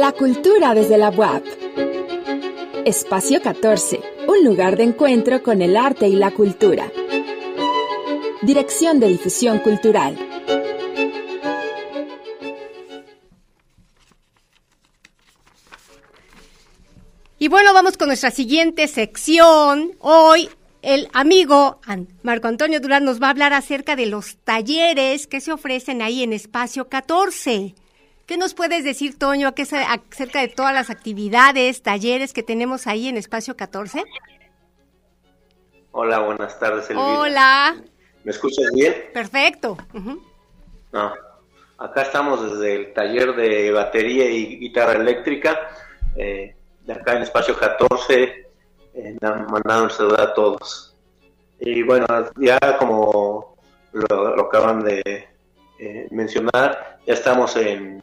La cultura desde la UAP. Espacio 14, un lugar de encuentro con el arte y la cultura. Dirección de Difusión Cultural. Y bueno, vamos con nuestra siguiente sección. Hoy el amigo Marco Antonio Durán nos va a hablar acerca de los talleres que se ofrecen ahí en Espacio 14. ¿Qué nos puedes decir, Toño, acerca de todas las actividades, talleres que tenemos ahí en Espacio 14? Hola, buenas tardes, Elvira. Hola. ¿Me escuchas bien? Perfecto. No, acá estamos desde el taller de batería y guitarra eléctrica, eh, de acá en Espacio 14, eh, mandando un saludo a todos. Y bueno, ya como lo, acaban de eh, mencionar, ya estamos en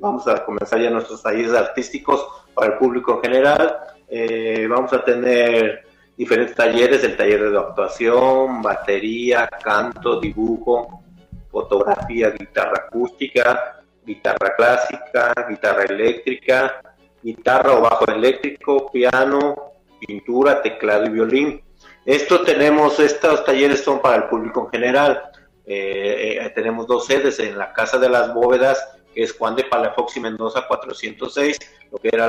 vamos a comenzar ya nuestros talleres artísticos para el público en general. Eh, vamos a tener diferentes talleres, el taller de actuación, batería, canto, dibujo, fotografía, guitarra acústica, guitarra clásica, guitarra eléctrica, guitarra o bajo eléctrico, piano, pintura, teclado y violín. Esto tenemos, estos talleres son para el público en general. Eh, eh, tenemos dos sedes en la Casa de las Bóvedas, que es Juan de Palafox y Mendoza 406, lo que era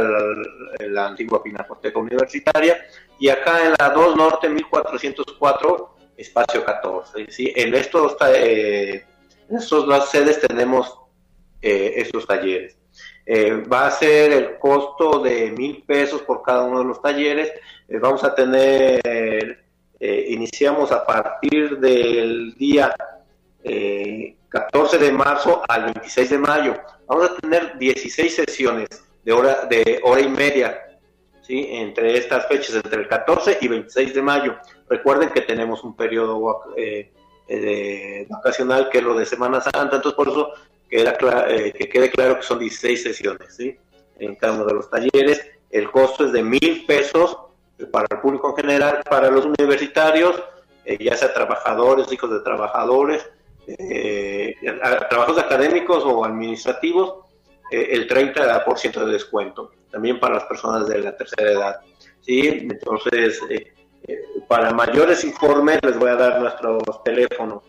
la, antigua Pinacoteca Universitaria, y acá en la 2 Norte 1404, espacio 14. ¿sí? En, estos, eh, en estas dos sedes tenemos estos talleres. Va a ser el costo de mil pesos por cada uno de los talleres. Vamos a tener, iniciamos a partir del día 14 de marzo al 26 de mayo. Vamos a tener 16 sesiones de hora, de hora y media. ¿sí? entre estas fechas, entre el 14 y 26 de mayo. Recuerden que tenemos un periodo vacacional que es lo de Semana Santa, entonces por eso eh, que quede claro que son 16 sesiones ¿sí? en cada uno de los talleres. El costo es de mil pesos para el público en general, para los universitarios, eh, ya sea trabajadores, hijos de trabajadores, eh, trabajos académicos o administrativos, el 30% de descuento, también para las personas de la tercera edad. ¿sí? Entonces, para mayores informes les voy a dar nuestros teléfonos.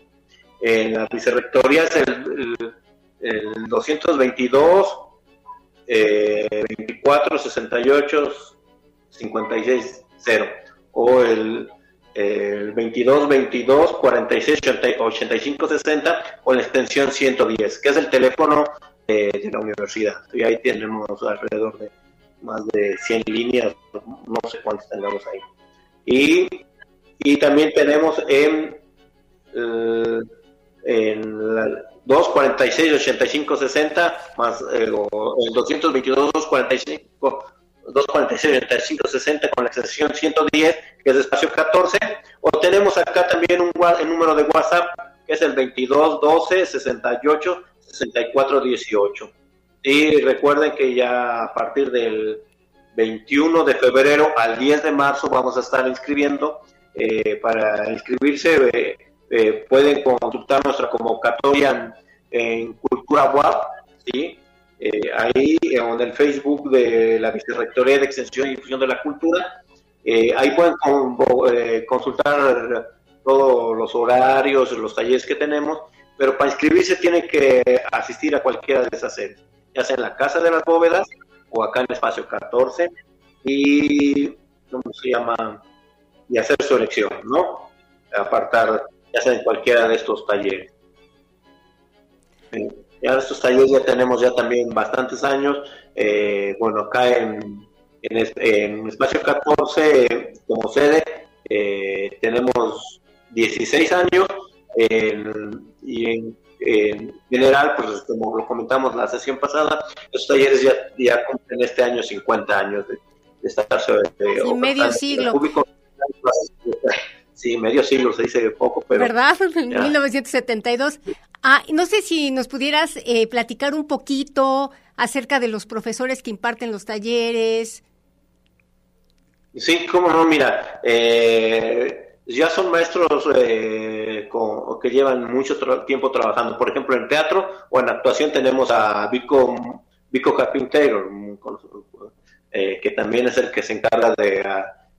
En la vicerrectoría es el el 222 eh, 24 68 56 0 o el, el 22 22 46 85 60 o la extensión 110 que es el teléfono de la universidad. Y ahí tenemos alrededor de más de 100 líneas no sé cuántas tengamos ahí. Y, y también tenemos en, eh, en la, 246 85 60 más eh, el 222 245 246 85 60 con la extensión 110 que es espacio 14 o tenemos acá también un el número de WhatsApp que es el 22 12 68 64 18 y recuerden que ya a partir del 21 de febrero al 10 de marzo vamos a estar inscribiendo eh, para inscribirse eh, eh, pueden consultar nuestra convocatoria en, Cultura WAP, ¿sí? Eh, ahí en el Facebook de la Vicerrectoría de Extensión y Difusión de la Cultura. Eh, ahí pueden consultar todos los horarios, los talleres que tenemos, pero para inscribirse tienen que asistir a cualquiera de esas sedes, ya sea en la Casa de las Bóvedas o acá en Espacio 14 y, ¿cómo se llama? Y hacer su elección, ¿no? Apartar ya sea en cualquiera de estos talleres. Ya estos talleres ya tenemos ya también bastantes años. Eh, bueno, acá en, en, Espacio 14, como sede, eh, tenemos 16 años y en, general, pues como lo comentamos la sesión pasada, estos talleres ya, ya cumplen este año 50 años de, de estar sobre... medio siglo. Sí, medio siglo se dice poco, pero... ¿Verdad? En 1972. Ah, no sé si nos pudieras eh, platicar un poquito acerca de los profesores que imparten los talleres. Sí, cómo no, mira, eh, ya son maestros eh, que llevan mucho tiempo trabajando. Por ejemplo, en teatro o en actuación tenemos a Vico Vico Carpintero, eh, que también es el que se encarga de,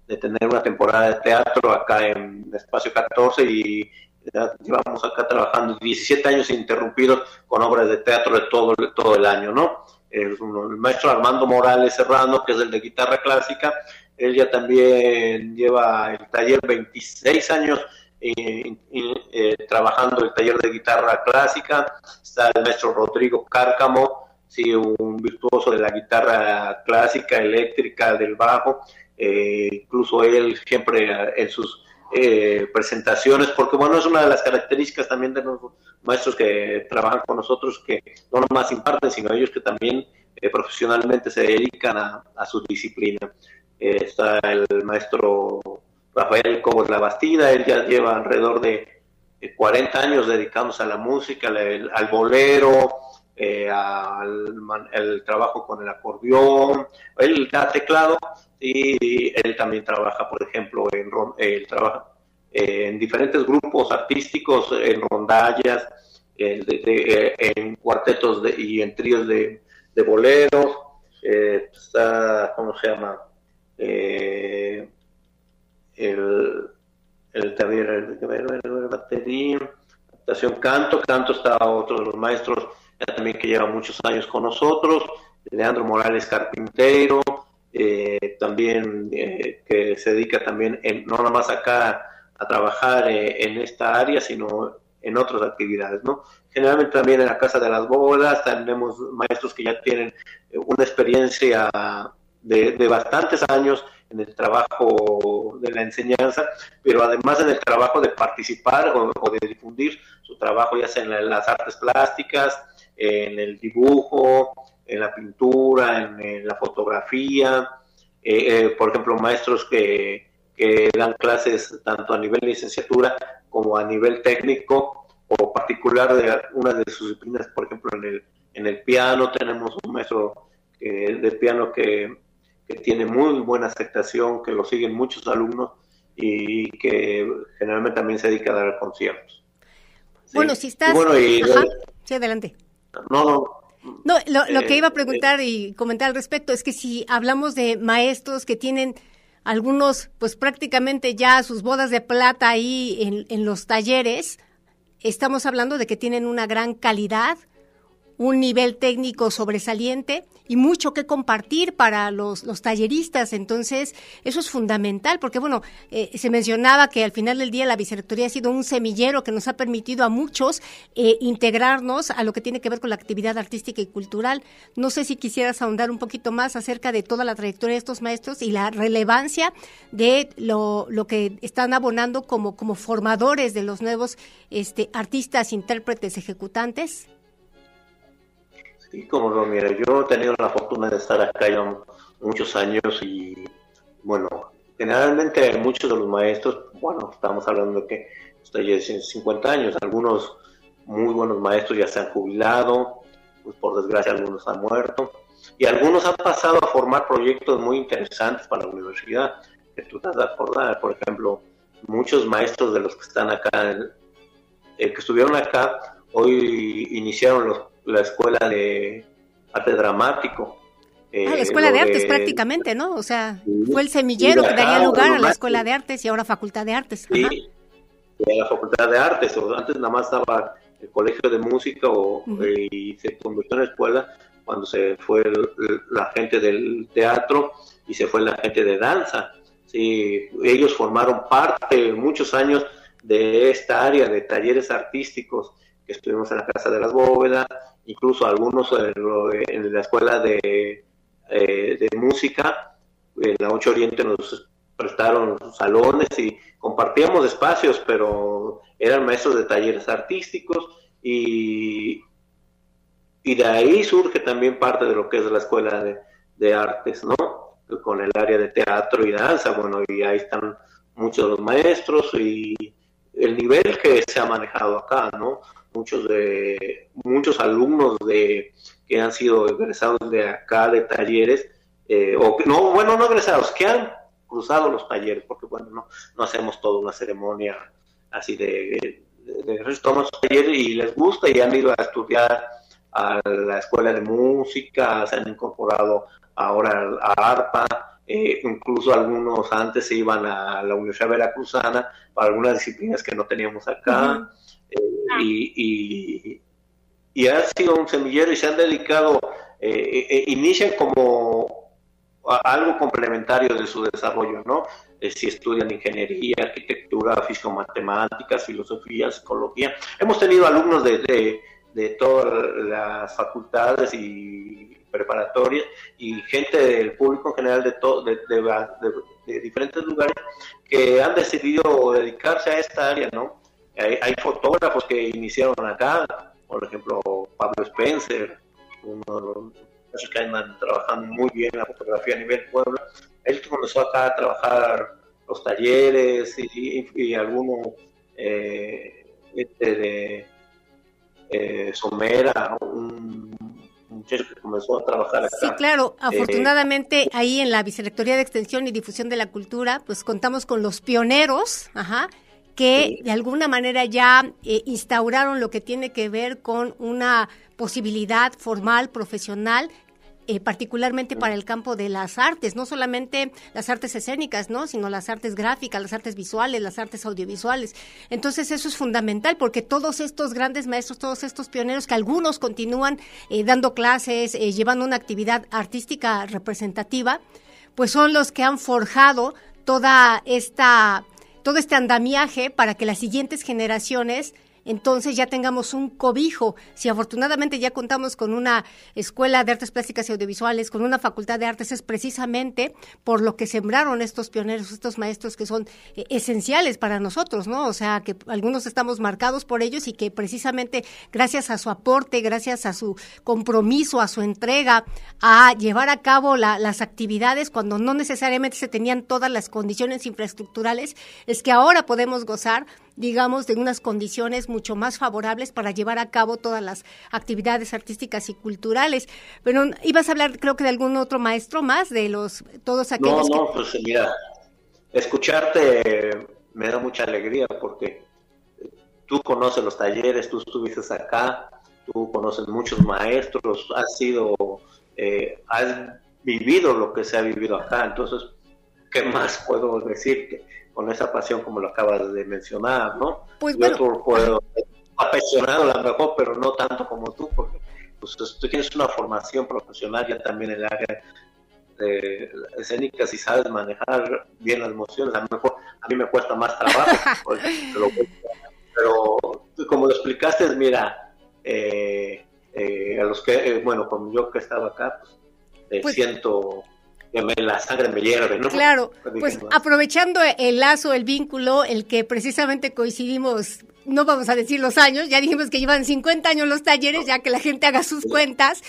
de, tener una temporada de teatro acá en Espacio 14 y llevamos acá trabajando 17 años interrumpidos con obras de teatro de todo, todo el año, ¿no? El, maestro Armando Morales Serrano, que es el de guitarra clásica, él ya también lleva el taller 26 años eh, eh, trabajando el taller de guitarra clásica. Está el maestro Rodrigo Cárcamo, sí, un virtuoso de la guitarra clásica, eléctrica, del bajo. Eh, incluso él siempre en sus eh, presentaciones, porque bueno, es una de las características también de los maestros que trabajan con nosotros, que no nomás imparten, sino ellos que también eh, profesionalmente se dedican a, su disciplina. Eh, está el maestro Rafael Cobos La Bastida, él ya lleva alrededor de 40 años dedicándose a la música, al, bolero, al el trabajo con el acordeón, él da teclado y él también trabaja, por ejemplo, en él trabaja en diferentes grupos artísticos, en rondallas, en cuartetos y en tríos de, boleros, eh, está, ¿cómo se llama? Eh, el, el taller, el, batería, actuación canto, canto está otro de los maestros también que lleva muchos años con nosotros, Leandro Morales Carpintero, eh, también eh, que se dedica también en, no nada más acá a trabajar eh, en esta área, sino en otras actividades, ¿no? Generalmente también en la Casa de las Bodas tenemos maestros que ya tienen una experiencia de, de bastantes años en el trabajo de la enseñanza, pero además en el trabajo de participar o, de difundir su trabajo, ya sea en las artes plásticas, en el dibujo, en la pintura, en, la fotografía, eh, eh, por ejemplo, maestros que, que, dan clases tanto a nivel licenciatura como a nivel técnico o particular de una de sus disciplinas, por ejemplo, en el, en el piano tenemos un maestro de piano que, que tiene muy buena aceptación, que lo siguen muchos alumnos y que generalmente también se dedica a dar conciertos. Bueno, si estás... Sí, adelante. No, no, no, lo, que iba a eh, preguntar y comentar al respecto es que si hablamos de maestros que tienen algunos, pues prácticamente ya sus bodas de plata ahí en, en los talleres, estamos hablando de que tienen una gran calidad, un nivel técnico sobresaliente y mucho que compartir para los, los talleristas. Entonces, eso es fundamental, porque bueno, eh, se mencionaba que al final del día la vicerrectoría ha sido un semillero que nos ha permitido a muchos eh, integrarnos a lo que tiene que ver con la actividad artística y cultural. No sé si quisieras ahondar un poquito más acerca de toda la trayectoria de estos maestros y la relevancia de lo, lo que están abonando como, como formadores de los nuevos este, artistas, intérpretes, ejecutantes. Y como lo mira, yo he tenido la fortuna de estar acá ya muchos años y bueno, generalmente muchos de los maestros, bueno, estamos hablando de que estoy ya 50 años, algunos muy buenos maestros ya se han jubilado, pues por desgracia algunos han muerto, y algunos han pasado a formar proyectos muy interesantes para la universidad, que tú te has de acordar, por ejemplo, muchos maestros de los que están acá, el, que estuvieron acá, hoy iniciaron los la escuela de arte dramático. ah, la escuela de, artes prácticamente, ¿no? O sea, fue el semillero que daría lugar a la escuela de artes y ahora facultad de artes. Sí, la facultad de artes, antes nada más estaba el colegio de música o, y se convirtió en escuela cuando se fue la gente del teatro y se fue la gente de danza. Sí, ellos formaron parte muchos años de esta área de talleres artísticos que estuvimos en la Casa de las Bóvedas, incluso algunos en, la escuela de, eh, de música, en la 8 Oriente nos prestaron salones y compartíamos espacios, pero eran maestros de talleres artísticos y, y de ahí surge también parte de lo que es la escuela de, de artes, ¿no? Con el área de teatro y danza, bueno, y ahí están muchos de los maestros y el nivel que se ha manejado acá, ¿no? Muchos de muchos alumnos de que han sido egresados de acá de talleres eh, o no bueno no egresados que han cruzado los talleres porque bueno no, no hacemos toda una ceremonia así de, de, de talleres y les gusta y han ido a estudiar a la escuela de música, se han incorporado ahora a ARPA, eh, incluso algunos antes se iban a la Universidad Veracruzana para algunas disciplinas que no teníamos acá, eh, y, y, ha sido un semillero y se han dedicado, eh, inician como algo complementario de su desarrollo, ¿no? si estudian ingeniería, arquitectura, físico-matemáticas, filosofía, psicología. Hemos tenido alumnos de, de todas las facultades y preparatorias y gente del público en general de, de, de, diferentes lugares que han decidido dedicarse a esta área, ¿no? Hay, fotógrafos que iniciaron acá, por ejemplo, Pablo Spencer, uno de los que andan trabajando muy bien en la fotografía a nivel pueblo. Él comenzó acá a trabajar los talleres y, algunos eh, este de eh, Somera, un muchacho que comenzó a trabajar acá. Sí, claro. Eh, Afortunadamente, ahí en la Vicerrectoría de Extensión y Difusión de la Cultura, pues contamos con los pioneros, ajá, que de alguna manera ya eh, instauraron lo que tiene que ver con una posibilidad formal, profesional, eh, particularmente para el campo de las artes, no solamente las artes escénicas, ¿no? sino las artes gráficas, las artes visuales, las artes audiovisuales. Entonces eso es fundamental porque todos estos grandes maestros, todos estos pioneros que algunos continúan eh, dando clases, eh, llevando una actividad artística representativa, pues son los que han forjado toda esta todo este andamiaje para que las siguientes generaciones entonces ya tengamos un cobijo. Si afortunadamente ya contamos con una escuela de artes plásticas y audiovisuales, con una facultad de artes, es precisamente por lo que sembraron estos pioneros, estos maestros que son eh, esenciales para nosotros, ¿no? O sea, que algunos estamos marcados por ellos y que precisamente gracias a su aporte, gracias a su compromiso, a su entrega, a llevar a cabo las actividades cuando no necesariamente se tenían todas las condiciones infraestructurales, es que ahora podemos gozar digamos, de unas condiciones mucho más favorables para llevar a cabo todas las actividades artísticas y culturales. Pero ibas a hablar, creo que de algún otro maestro más, de los todos aquellos. No, no, pues mira, escucharte me da mucha alegría porque tú conoces los talleres, tú estuviste acá, tú conoces muchos maestros, has sido, eh, has vivido lo que se ha vivido acá, entonces, ¿qué más puedo decirte? Con esa pasión como lo acabas de mencionar, ¿no? Pues Yo puedo, apasionado a lo mejor, pero no tanto como tú, porque pues, tú tienes una formación profesional ya también en el área de escénicas y sabes manejar bien las emociones. A lo mejor a mí me cuesta más trabajo, pero, como lo explicaste, mira, eh, eh, a los que, eh, bueno, como yo que estaba acá, pues, pues siento que la sangre me hierve, ¿no? Claro, pues aprovechando el lazo, el vínculo, el que precisamente coincidimos, no vamos a decir los años, ya dijimos que llevan 50 años los talleres, ya que la gente haga sus cuentas,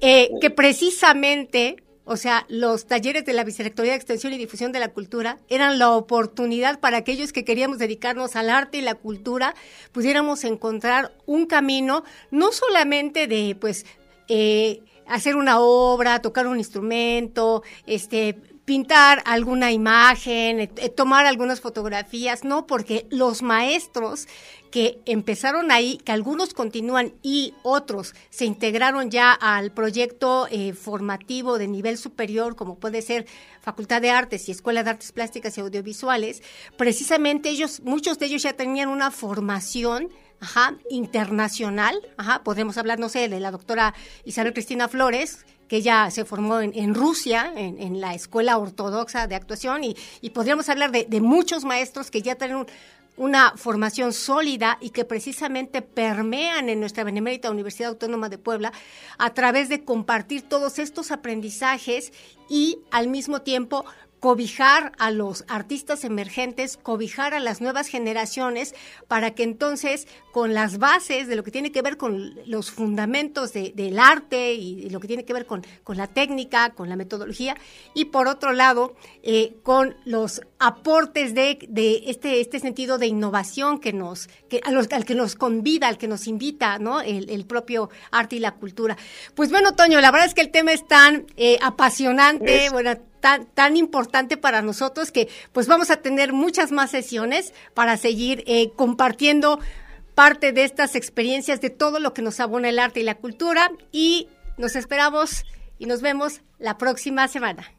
eh, que precisamente, o sea, los talleres de la Vicerrectoría de Extensión y Difusión de la Cultura eran la oportunidad para aquellos que queríamos dedicarnos al arte y la cultura, pudiéramos encontrar un camino, no solamente de, pues, eh, hacer una obra, tocar un instrumento, este, pintar alguna imagen, eh, eh, tomar algunas fotografías, no, porque los maestros que empezaron ahí, que algunos continúan y otros se integraron ya al proyecto eh, formativo de nivel superior, como puede ser Facultad de Artes y Escuela de Artes Plásticas y Audiovisuales, precisamente ellos, muchos de ellos ya tenían una formación internacional, ajá, podemos hablar, no sé, de la doctora Isabel Cristina Flores, que ella se formó en, Rusia, en, la Escuela Ortodoxa de Actuación, y, podríamos hablar de, muchos maestros que ya tienen una formación sólida y que precisamente permean en nuestra Benemérita Universidad Autónoma de Puebla a través de compartir todos estos aprendizajes y al mismo tiempo cobijar a los artistas emergentes, cobijar a las nuevas generaciones, para que entonces con las bases de lo que tiene que ver con los fundamentos del arte y, lo que tiene que ver con, con, la técnica, con la metodología, y por otro lado, eh, con los aportes de, de, este, este sentido de innovación que nos, que, a los, al que nos convida, al que nos invita, ¿no? El, el, propio arte y la cultura. Pues bueno, Toño, la verdad es que el tema es tan eh, apasionante, bueno, tan, tan importante para nosotros que pues vamos a tener muchas más sesiones para seguir eh, compartiendo parte de estas experiencias, de todo lo que nos abona el arte y la cultura. Y nos esperamos y nos vemos la próxima semana.